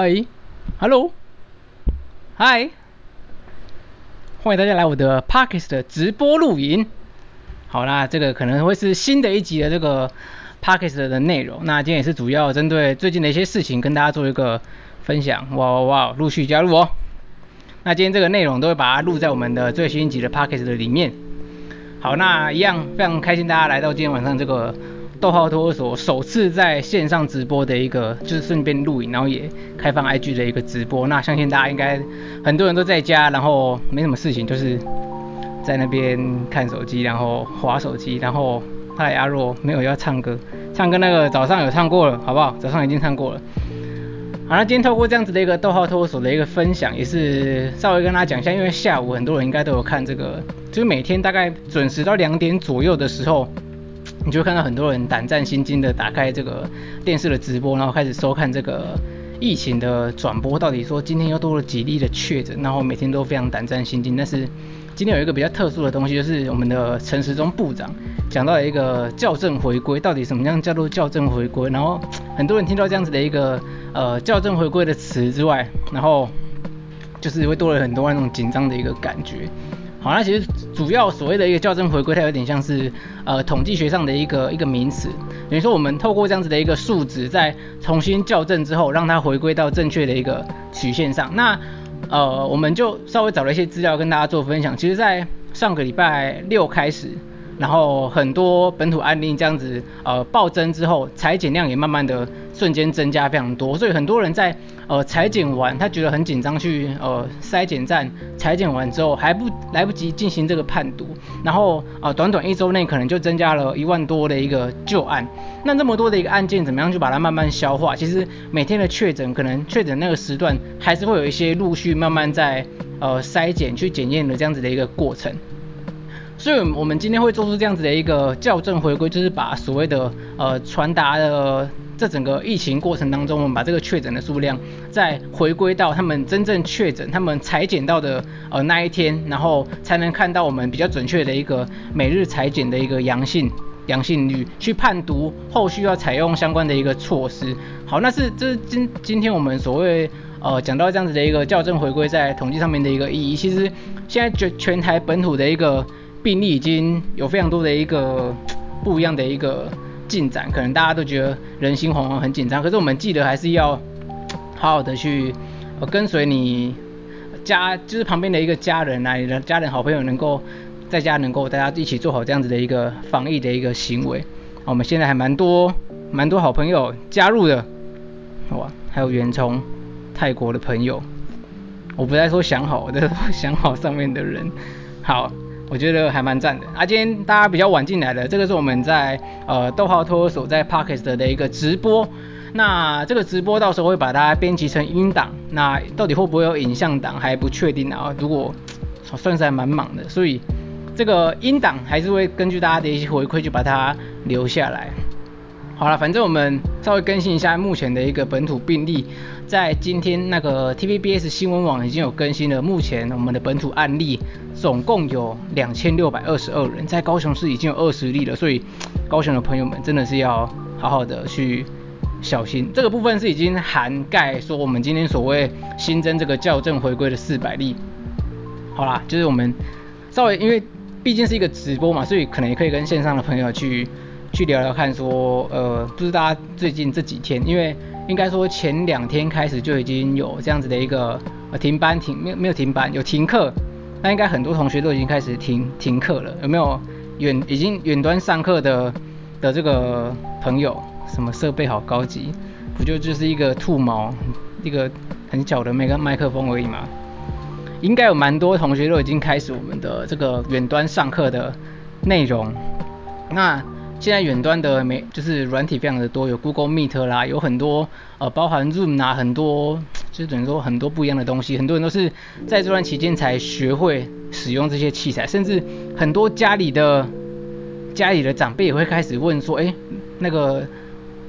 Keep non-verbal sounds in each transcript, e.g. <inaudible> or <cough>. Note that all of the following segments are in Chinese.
嗨，Hello，嗨，欢迎大家来我的 Podcast 的直播录影。好啦，这个可能会是新的一集的这个 Podcast 的内容。那今天也是主要针对最近的一些事情跟大家做一个分享。哇哇哇，陆续加入哦。那今天这个内容都会把它录在我们的最新一集的 Podcast 的里面。好，那一样非常开心大家来到今天晚上这个。逗号托儿所首次在线上直播的一个，就是顺便录影，然后也开放 IG 的一个直播。那相信大家应该很多人都在家，然后没什么事情，就是在那边看手机，然后滑手机。然后嗨，阿若没有要唱歌，唱歌那个早上有唱过了，好不好？早上已经唱过了。好，那今天透过这样子的一个逗号托儿所的一个分享，也是稍微跟大家讲一下，因为下午很多人应该都有看这个，就是每天大概准时到两点左右的时候。你就会看到很多人胆战心惊的打开这个电视的直播，然后开始收看这个疫情的转播。到底说今天又多了几例的确诊，然后每天都非常胆战心惊。但是今天有一个比较特殊的东西，就是我们的陈时中部长讲到了一个校正回归。到底什么样叫做校正回归？然后很多人听到这样子的一个呃校正回归的词之外，然后就是会多了很多那种紧张的一个感觉。好，那其实主要所谓的一个校正回归，它有点像是呃统计学上的一个一个名词，等于说我们透过这样子的一个数值，再重新校正之后，让它回归到正确的一个曲线上。那呃我们就稍微找了一些资料跟大家做分享。其实，在上个礼拜六开始，然后很多本土案例这样子呃暴增之后，裁剪量也慢慢的瞬间增加非常多，所以很多人在呃裁剪完，他觉得很紧张去呃筛检站裁剪完之后还不来不及进行这个判读，然后呃短短一周内可能就增加了一万多的一个旧案，那这么多的一个案件怎么样去把它慢慢消化？其实每天的确诊可能确诊那个时段还是会有一些陆续慢慢在呃筛检去检验的这样子的一个过程。所以，我们今天会做出这样子的一个校正回归，就是把所谓的呃传达的这整个疫情过程当中，我们把这个确诊的数量再回归到他们真正确诊、他们裁剪到的呃那一天，然后才能看到我们比较准确的一个每日裁剪的一个阳性阳性率，去判读后续要采用相关的一个措施。好，那是这是今今天我们所谓呃讲到这样子的一个校正回归在统计上面的一个意义。其实现在全全台本土的一个病例已经有非常多的一个不一样的一个进展，可能大家都觉得人心惶惶很紧张，可是我们记得还是要好好的去跟随你家，就是旁边的一个家人啊，你的家人好朋友能够在家能够大家一起做好这样子的一个防疫的一个行为。我们现在还蛮多蛮多好朋友加入的，哇，还有袁聪泰国的朋友，我不再说想好，我在说想好上面的人，好。我觉得还蛮赞的啊！今天大家比较晚进来的，这个是我们在呃逗号托所在 p a r k e s t 的一个直播。那这个直播到时候会把它编辑成音档，那到底会不会有影像档还不确定啊。如果算是还蛮忙的，所以这个音档还是会根据大家的一些回馈就把它留下来。好了，反正我们稍微更新一下目前的一个本土病例，在今天那个 TVBS 新闻网已经有更新了，目前我们的本土案例总共有两千六百二十二人，在高雄市已经有二十例了，所以高雄的朋友们真的是要好好的去小心。这个部分是已经涵盖说我们今天所谓新增这个校正回归的四百例。好啦，就是我们稍微因为毕竟是一个直播嘛，所以可能也可以跟线上的朋友去。去聊聊看说，呃，不知道大家最近这几天，因为应该说前两天开始就已经有这样子的一个呃停班停没有没有停班有停课，那应该很多同学都已经开始停停课了，有没有远已经远端上课的的这个朋友？什么设备好高级？不就就是一个兔毛一个很小的那个麦克风而已嘛？应该有蛮多同学都已经开始我们的这个远端上课的内容，那。现在远端的媒就是软体非常的多，有 Google Meet 啦，有很多呃包含 Zoom 啦，很多就等于说很多不一样的东西，很多人都是在这段期间才学会使用这些器材，甚至很多家里的家里的长辈也会开始问说，哎，那个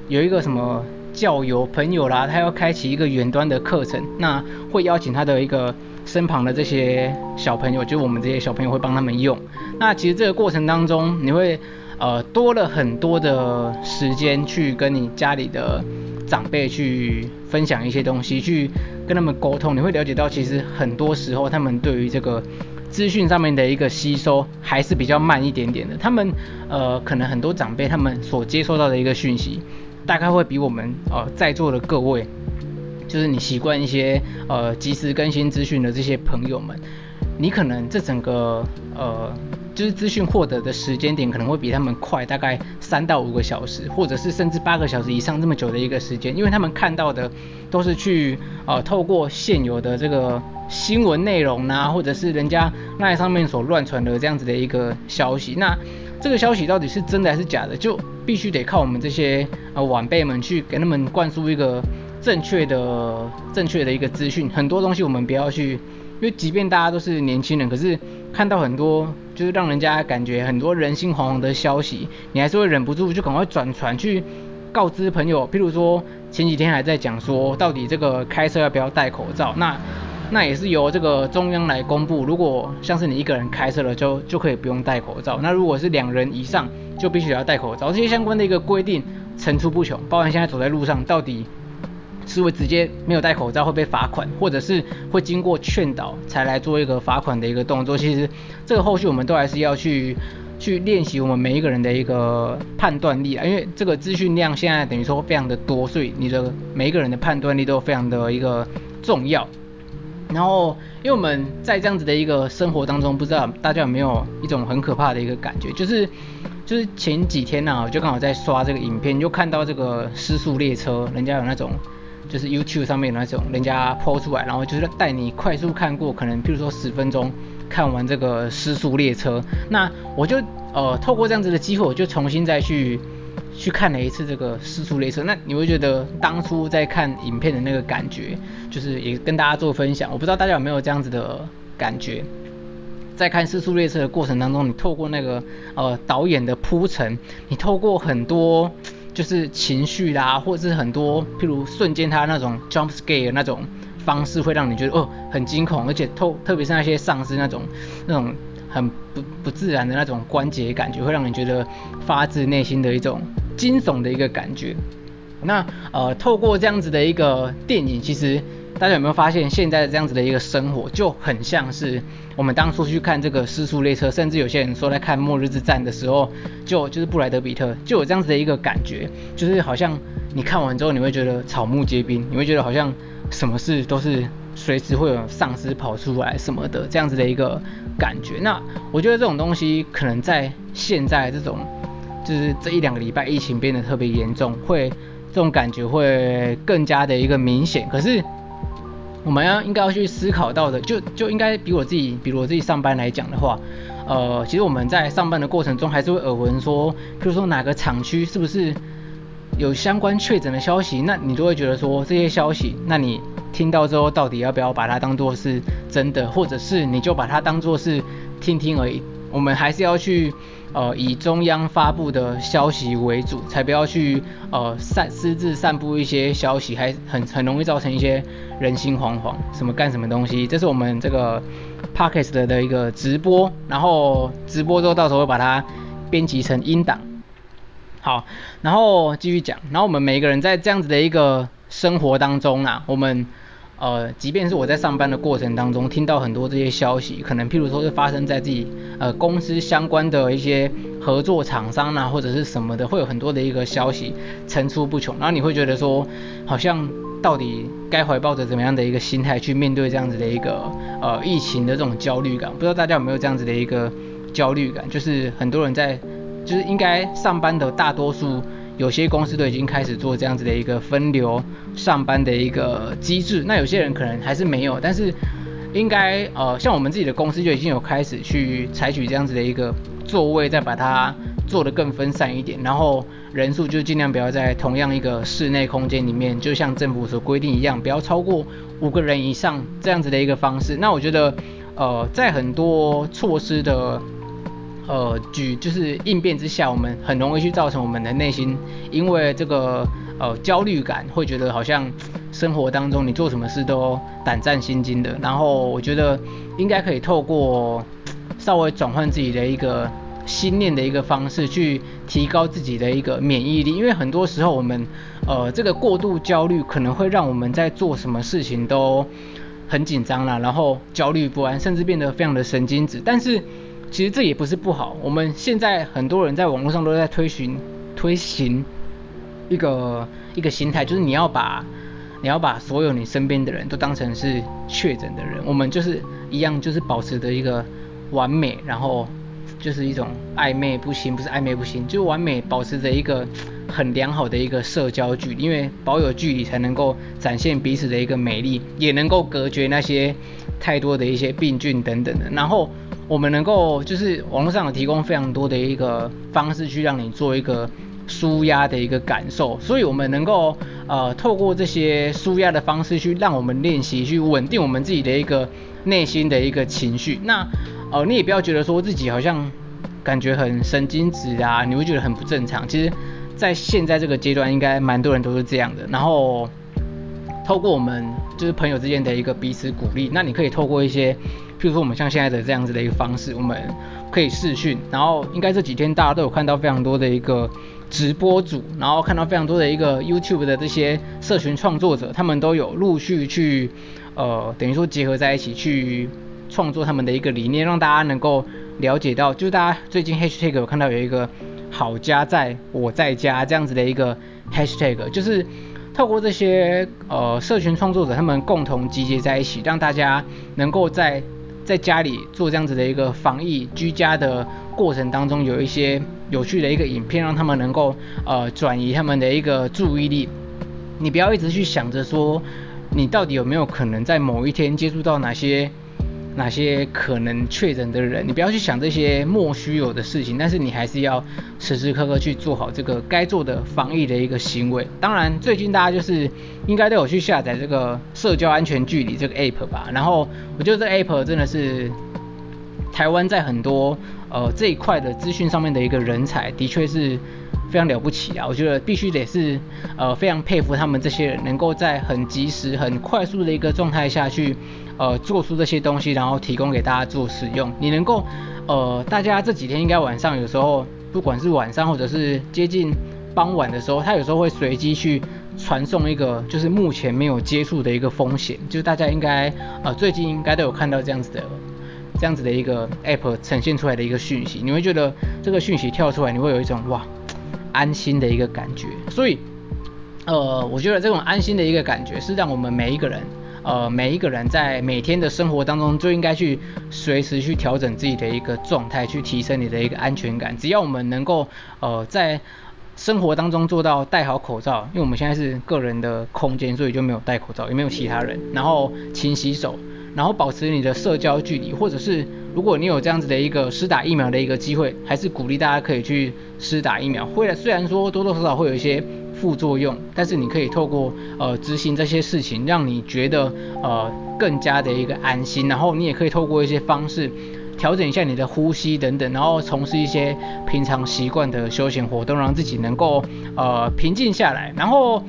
有一个什么教友朋友啦，他要开启一个远端的课程，那会邀请他的一个身旁的这些小朋友，就我们这些小朋友会帮他们用，那其实这个过程当中你会。呃，多了很多的时间去跟你家里的长辈去分享一些东西，去跟他们沟通，你会了解到，其实很多时候他们对于这个资讯上面的一个吸收还是比较慢一点点的。他们呃，可能很多长辈他们所接收到的一个讯息，大概会比我们呃在座的各位，就是你习惯一些呃及时更新资讯的这些朋友们，你可能这整个呃。就是资讯获得的时间点可能会比他们快大概三到五个小时，或者是甚至八个小时以上这么久的一个时间，因为他们看到的都是去呃透过现有的这个新闻内容呐、或者是人家那上面所乱传的这样子的一个消息，那这个消息到底是真的还是假的，就必须得靠我们这些呃晚辈们去给他们灌输一个正确的正确的一个资讯。很多东西我们不要去，因为即便大家都是年轻人，可是看到很多。就是让人家感觉很多人心惶惶的消息，你还是会忍不住就赶快转传去告知朋友。譬如说前几天还在讲说，到底这个开车要不要戴口罩？那那也是由这个中央来公布。如果像是你一个人开车了，就就可以不用戴口罩。那如果是两人以上，就必须要戴口罩。这些相关的一个规定层出不穷，包含现在走在路上到底。是会直接没有戴口罩会被罚款，或者是会经过劝导才来做一个罚款的一个动作。其实这个后续我们都还是要去去练习我们每一个人的一个判断力啊，因为这个资讯量现在等于说非常的多，所以你的每一个人的判断力都非常的一个重要。然后，因为我们在这样子的一个生活当中，不知道大家有没有一种很可怕的一个感觉，就是就是前几天呢、我就刚好在刷这个影片，就看到这个失速列车，人家有那种。就是 YouTube 上面那种人家 po 出来，然后就是带你快速看过，可能譬如说十分钟看完这个失速列车。那我就呃透过这样子的机会，我就重新再去去看了一次这个失速列车。那你会觉得当初在看影片的那个感觉，就是也跟大家做分享。我不知道大家有没有这样子的感觉，在看失速列车的过程当中，你透过那个呃导演的铺陈，你透过很多。就是情绪啦，或者是很多，譬如瞬间他那种 jump scare 那种方式，会让你觉得哦很惊恐，而且透特别是那些丧尸那种那种很不不自然的那种关节感觉，会让你觉得发自内心的一种惊悚的一个感觉。那呃透过这样子的一个电影，其实。大家有没有发现，现在这样子的一个生活就很像是我们当初去看这个失速列车，甚至有些人说在看末日之战的时候，就就是布莱德彼特就有这样子的一个感觉，就是好像你看完之后，你会觉得草木皆兵，你会觉得好像什么事都是随时会有丧尸跑出来什么的这样子的一个感觉。那我觉得这种东西可能在现在这种就是这一两个礼拜疫情变得特别严重，会这种感觉会更加的一个明显。可是。我们要应该要去思考到的，就就应该比我自己，比如我自己上班来讲的话，呃，其实我们在上班的过程中，还是会耳闻说，比如说哪个厂区是不是有相关确诊的消息，那你就会觉得说这些消息，那你听到之后，到底要不要把它当做是真的，或者是你就把它当做是听听而已？我们还是要去。呃，以中央发布的消息为主，才不要去呃散私自散布一些消息，还很很容易造成一些人心惶惶，什么干什么东西。这是我们这个 Podcast 的一个直播，然后直播之后到时候会把它编辑成音档。好，然后继续讲，然后我们每一个人在这样子的一个生活当中啊，我们。呃，即便是我在上班的过程当中听到很多这些消息，可能譬如说是发生在自己呃公司相关的一些合作厂商啊，或者是什么的，会有很多的一个消息层出不穷，然后你会觉得说，好像到底该怀抱着怎么样的一个心态去面对这样子的一个呃疫情的这种焦虑感？不知道大家有没有这样子的一个焦虑感？就是很多人在，就是应该上班的大多数。有些公司都已经开始做这样子的一个分流上班的一个机制，那有些人可能还是没有，但是应该呃像我们自己的公司就已经有开始去采取这样子的一个座位，再把它做得更分散一点，然后人数就尽量不要在同样一个室内空间里面，就像政府所规定一样，不要超过五个人以上这样子的一个方式。那我觉得呃在很多措施的。呃，举就是应变之下，我们很容易去造成我们的内心，因为这个呃焦虑感，会觉得好像生活当中你做什么事都胆战心惊的。然后我觉得应该可以透过稍微转换自己的一个心念的一个方式，去提高自己的一个免疫力，因为很多时候我们呃这个过度焦虑可能会让我们在做什么事情都很紧张啦，然后焦虑不安，甚至变得非常的神经质。但是其实这也不是不好，我们现在很多人在网络上都在推行推行一个一个心态，就是你要把你要把所有你身边的人都当成是确诊的人，我们就是一样，就是保持着一个完美，然后。就是一种暧昧不行，不是暧昧不行，就完美保持着一个很良好的一个社交距离，因为保有距离才能够展现彼此的一个美丽，也能够隔绝那些太多的一些病菌等等的。然后我们能够就是网络上有提供非常多的一个方式去让你做一个舒压的一个感受，所以我们能够呃透过这些舒压的方式去让我们练习去稳定我们自己的一个内心的一个情绪。那、呃，你也不要觉得说自己好像感觉很神经质啊，你会觉得很不正常。其实，在现在这个阶段，应该蛮多人都是这样的。然后，透过我们就是朋友之间的一个彼此鼓励，那你可以透过一些，譬如说我们像现在的这样子的一个方式，我们可以视讯。然后，应该这几天大家都有看到非常多的一个直播主，然后看到非常多的一个 YouTube 的这些社群创作者，他们都有陆续去，呃，等于说结合在一起去。创作他们的一个理念，让大家能够了解到，就是大家最近 hashtag 有看到有一个好家在我在家这样子的一个 hashtag，就是透过这些呃社群创作者他们共同集结在一起，让大家能够在在家里做这样子的一个防疫居家的过程当中，有一些有趣的一个影片，让他们能够呃转移他们的一个注意力。你不要一直去想着说，你到底有没有可能在某一天接触到哪些。哪些可能确诊的人，你不要去想这些莫须有的事情，但是你还是要时时刻刻去做好这个该做的防疫的一个行为。当然，最近大家就是应该都有去下载这个社交安全距离这个 app 吧。然后我觉得这 app 真的是台湾在很多呃这一块的资讯上面的一个人才，的确是。非常了不起啊！我觉得必须得是，呃，非常佩服他们这些人，能够在很及时、很快速的一个状态下去，呃，做出这些东西，然后提供给大家做使用。你能够，呃，大家这几天应该晚上有时候，不管是晚上或者是接近傍晚的时候，他有时候会随机去传送一个，就是目前没有接触的一个风险，就是大家应该，呃，最近应该都有看到这样子的，这样子的一个 app 呈现出来的一个讯息，你会觉得这个讯息跳出来，你会有一种哇。安心的一个感觉，所以，呃，我觉得这种安心的一个感觉是让我们每一个人，呃，每一个人在每天的生活当中就应该去随时去调整自己的一个状态，去提升你的一个安全感。只要我们能够，呃，在生活当中做到戴好口罩，因为我们现在是个人的空间，所以就没有戴口罩，也没有其他人，然后勤洗手。然后保持你的社交距离，或者是如果你有这样子的一个施打疫苗的一个机会，还是鼓励大家可以去施打疫苗。会虽然说多多少少会有一些副作用，但是你可以透过呃执行这些事情，让你觉得呃更加的一个安心。然后你也可以透过一些方式调整一下你的呼吸等等，然后从事一些平常习惯的休闲活动，让自己能够呃平静下来。然后。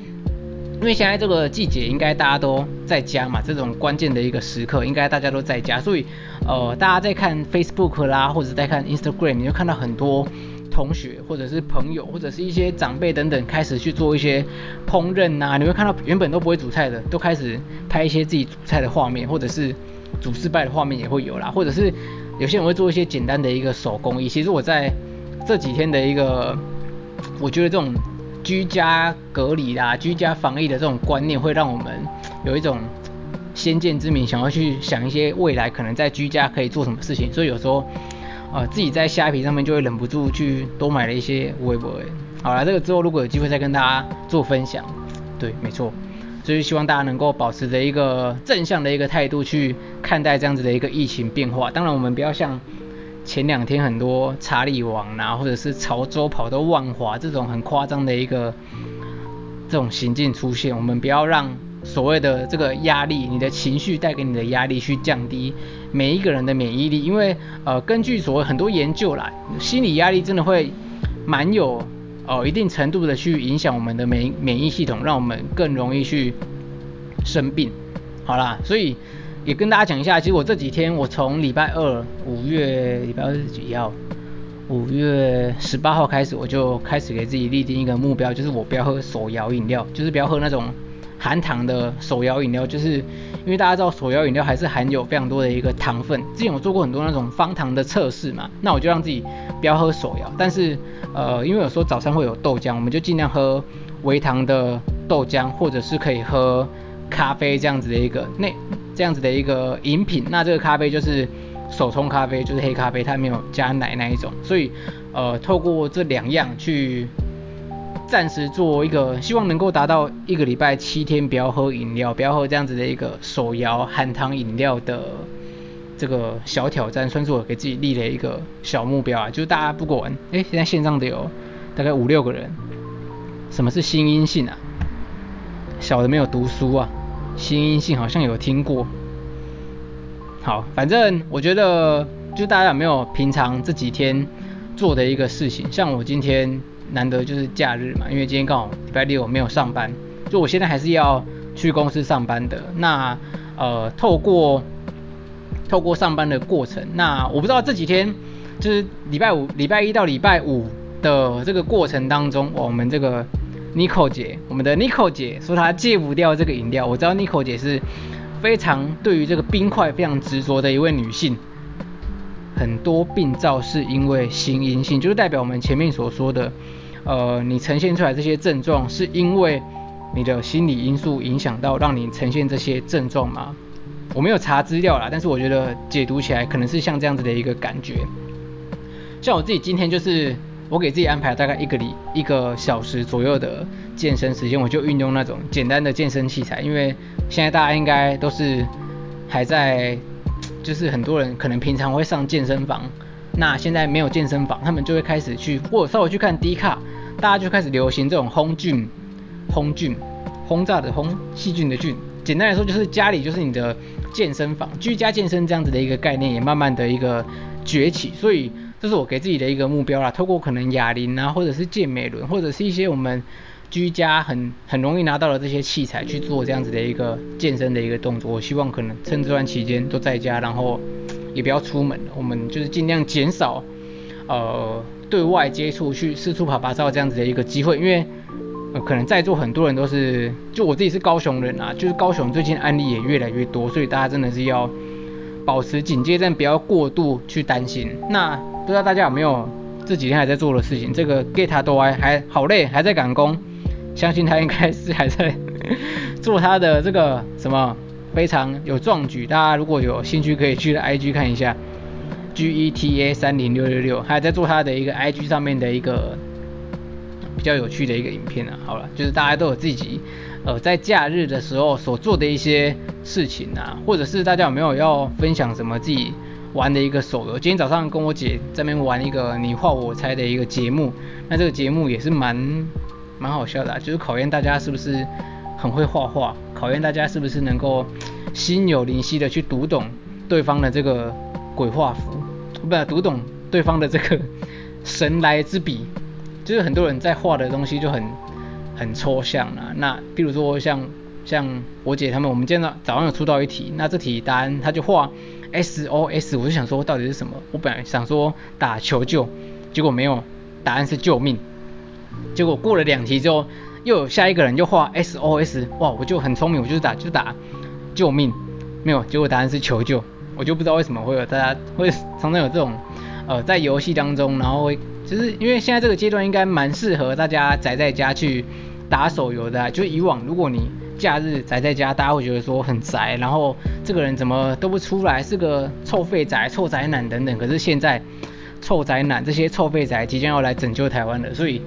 因为现在这个季节，应该大家都在家嘛，这种关键的一个时刻，应该大家都在家，所以，呃，大家在看 Facebook 啦，或者在看 Instagram，你就看到很多同学或者是朋友或者是一些长辈等等，开始去做一些烹饪呐，你会看到原本都不会煮菜的，都开始拍一些自己煮菜的画面，或者是煮失败的画面也会有啦，或者是有些人会做一些简单的一个手工艺。其实我在这几天的一个，我觉得这种。居家隔离啦，居家防疫的这种观念，会让我们有一种先见之明，想要去想一些未来可能在居家可以做什么事情。所以有时候，呃，自己在虾皮上面就会忍不住去多买了一些微博。好了，这个之后如果有机会再跟大家做分享。对，没错，所以希望大家能够保持着一个正向的一个态度去看待这样子的一个疫情变化。当然，我们不要像。前两天很多查理王啊，或者是潮州跑到万华这种很夸张的一个这种行径出现，我们不要让所谓的这个压力，你的情绪带给你的压力去降低每一个人的免疫力，因为呃根据所谓很多研究啦，心理压力真的会蛮有呃一定程度的去影响我们的免免疫系统，让我们更容易去生病。好啦，所以。也跟大家讲一下，其实我这几天，我从礼拜二五月礼拜二是几号？五月十八号开始，我就开始给自己立定一个目标，就是我不要喝手摇饮料，就是不要喝那种含糖的手摇饮料，就是因为大家知道手摇饮料还是含有非常多的一个糖分。之前我做过很多那种方糖的测试嘛，那我就让自己不要喝手摇，但是呃，因为有时候早上会有豆浆，我们就尽量喝微糖的豆浆，或者是可以喝咖啡这样子的一个那这样子的一个饮品。那这个咖啡就是。手冲咖啡就是黑咖啡，它没有加奶那一种，所以呃，透过这两样去暂时做一个，希望能够达到一个礼拜七天不要喝饮料，不要喝这样子的一个手摇含糖饮料的这个小挑战，算是我给自己立了一个小目标啊。就是大家不管，哎，现在线上的有大概五六个人，什么是心因性啊？小的没有读书啊，心因性好像有听过。好，反正我觉得，就大家有没有平常这几天做的一个事情？像我今天难得就是假日嘛，因为今天刚好礼拜六没有上班，就我现在还是要去公司上班的。那呃，透过透过上班的过程，那我不知道这几天就是礼拜五、礼拜一到礼拜五的这个过程当中，我们这个 Nico 姐，我们的 Nico 姐说她戒不掉这个饮料。我知道 Nico 姐是。非常对于这个冰块非常执着的一位女性，很多病灶是因为心因性，就是代表我们前面所说的，呃，你呈现出来这些症状是因为你的心理因素影响到让你呈现这些症状吗？我没有查资料啦，但是我觉得解读起来可能是像这样子的一个感觉。像我自己今天就是。我给自己安排大概一个里一个小时左右的健身时间，我就运用那种简单的健身器材，因为现在大家应该都是还在，就是很多人可能平常会上健身房，那现在没有健身房，他们就会开始去，或者稍微去看 D 卡，大家就开始流行这种 home gym，home gym，轰炸的轰，细菌的菌，简单来说就是家里就是你的健身房，居家健身这样子的一个概念也慢慢的一个崛起，所以。这是我给自己的一个目标啦，透过可能哑铃啊，或者是健美轮，或者是一些我们居家很很容易拿到的这些器材去做这样子的一个健身的一个动作。我希望可能趁这段期间都在家，然后也不要出门，我们就是尽量减少呃对外接触，去四处趴趴走这样子的一个机会。因为可能在座很多人都是，就我自己是高雄人啊，就是高雄最近案例也越来越多，所以大家真的是要保持警戒，但不要过度去担心。那不知道大家有没有这几天还在做的事情？这个 Get 多还还好累，还在赶工，相信他应该是还在 <laughs> 做他的这个什么非常有壮举。大家如果有兴趣，可以去 IG 看一下 Geta 三零六六六，还在做他的一个 IG 上面的一个比较有趣的一个影片啊。好了，就是大家都有自己呃在假日的时候所做的一些事情啊，或者是大家有没有要分享什么自己？玩的一个手游，今天早上跟我姐在那边玩一个你画我猜的一个节目，那这个节目也是蛮蛮好笑的，就是考验大家是不是很会画画，考验大家是不是能够心有灵犀的去读懂对方的这个鬼画符，不是读懂对方的这个神来之笔，就是很多人在画的东西就很很抽象啊，那比如说像像我姐他们，我们今天早上有出到一题，那这题答案他就画。SOS，我就想说到底是什么？我本来想说打求救，结果没有，答案是救命。结果过了两题之后，又有下一个人就画 SOS，哇，我就很聪明，我就打就打救命，没有，结果答案是求救。我就不知道为什么会有大家会常常有这种呃在游戏当中，然后会就是因为现在这个阶段应该蛮适合大家宅在家去打手游的啊，就以往如果你。假日宅在家，大家会觉得说很宅，然后这个人怎么都不出来，是个臭废宅、臭宅男等等。可是现在，臭宅男这些臭废宅即将要来拯救台湾了，所以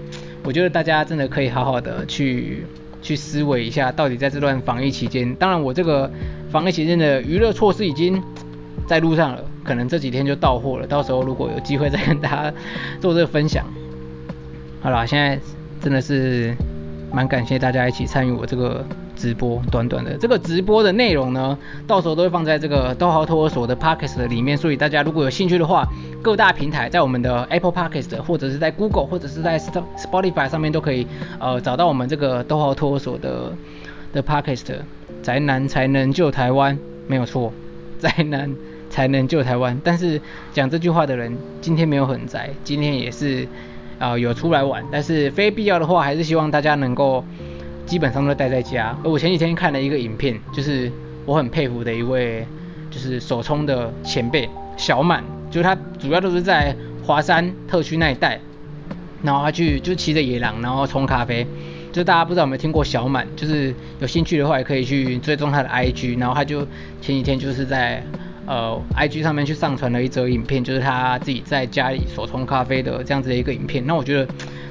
我觉得大家真的可以好好的去去思维一下，到底在这段防疫期间，当然我这个防疫期间的娱乐措施已经在路上了，可能这几天就到货了，到时候如果有机会再跟大家做这个分享。好啦，现在真的是蛮感谢大家一起参与我这个。直播短短的这个直播的内容呢，到时候都会放在这个逗号托儿所的 Podcast 里面，所以大家如果有兴趣的话，各大平台在我们的 Apple Podcast 或者是在 Google 或者是在 Spotify 上面都可以呃找到我们这个逗号托儿所的的 Podcast。宅男才能救台湾，没有错，<laughs> 宅男才能救台湾。但是讲这句话的人今天没有很宅，今天也是啊、有出来玩，但是非必要的话，还是希望大家能够基本上都待在家。而我前几天看了一个影片，就是我很佩服的一位就是手冲的前辈小满，就是他主要都是在华山特区那一带，然后他去就骑着野狼，然后冲咖啡。就大家不知道有没有听过小满，就是有兴趣的话也可以去追踪他的 IG，然后他就前几天就是在呃 IG 上面去上传了一则影片，就是他自己在家里手冲咖啡的这样子的一个影片。那我觉得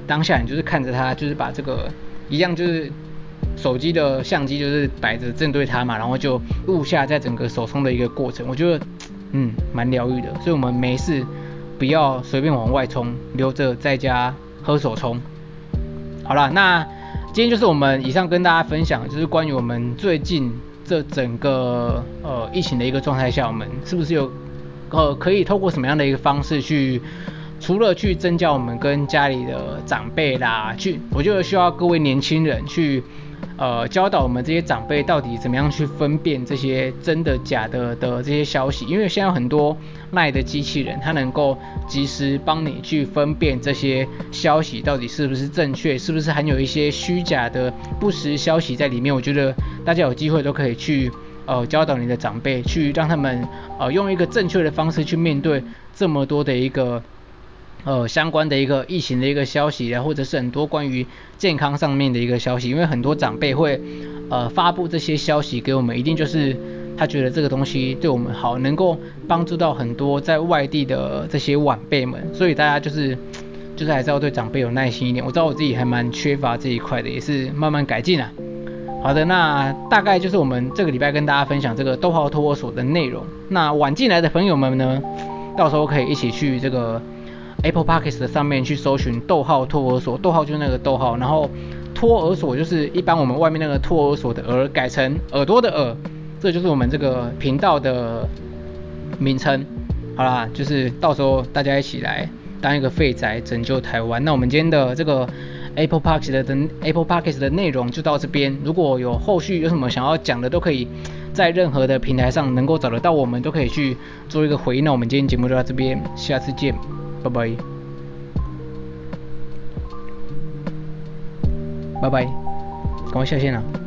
当下你就是看着他，就是把这个一样就是手机的相机就是摆着正对他嘛，然后就录下在整个手冲的一个过程，我觉得嗯蛮疗愈的。所以我们没事不要随便往外冲，留着在家喝手冲。好了，那。今天就是我们以上跟大家分享，就是关于我们最近这整个呃疫情的一个状态下，我们是不是有呃可以透过什么样的一个方式去，除了去增加我们跟家里的长辈啦，去我就需要各位年轻人去。呃，教导我们这些长辈到底怎么样去分辨这些真的假的的这些消息，因为现在很多赖的机器人，它能够及时帮你去分辨这些消息到底是不是正确，是不是含有一些虚假的不实消息在里面。我觉得大家有机会都可以去呃教导你的长辈，去让他们呃用一个正确的方式去面对这么多的一个。呃，相关的一个疫情的一个消息，或者是很多关于健康上面的一个消息，因为很多长辈会呃发布这些消息给我们，一定就是他觉得这个东西对我们好，能够帮助到很多在外地的这些晚辈们，所以大家就是就是还是要对长辈有耐心一点。我知道我自己还蛮缺乏这一块的，也是慢慢改进啊。好的，那大概就是我们这个礼拜跟大家分享这个逗号托儿所的内容。那晚进来的朋友们呢，到时候可以一起去这个。Apple Podcast 上面去搜寻逗号托儿所，逗号就是那个逗号，然后托儿所就是一般我们外面那个托儿所的儿改成耳朵的耳，这就是我们这个频道的名称。好啦，就是到时候大家一起来当一个废宅拯救台湾。那我们今天的这个 Apple Podcast 的 Apple Podcast 的内容就到这边，如果有后续有什么想要讲的，都可以在任何的平台上能够找得到我们，都可以去做一个回应。那我们今天节目就到这边，下次见。拜拜，拜拜，赶快下线了。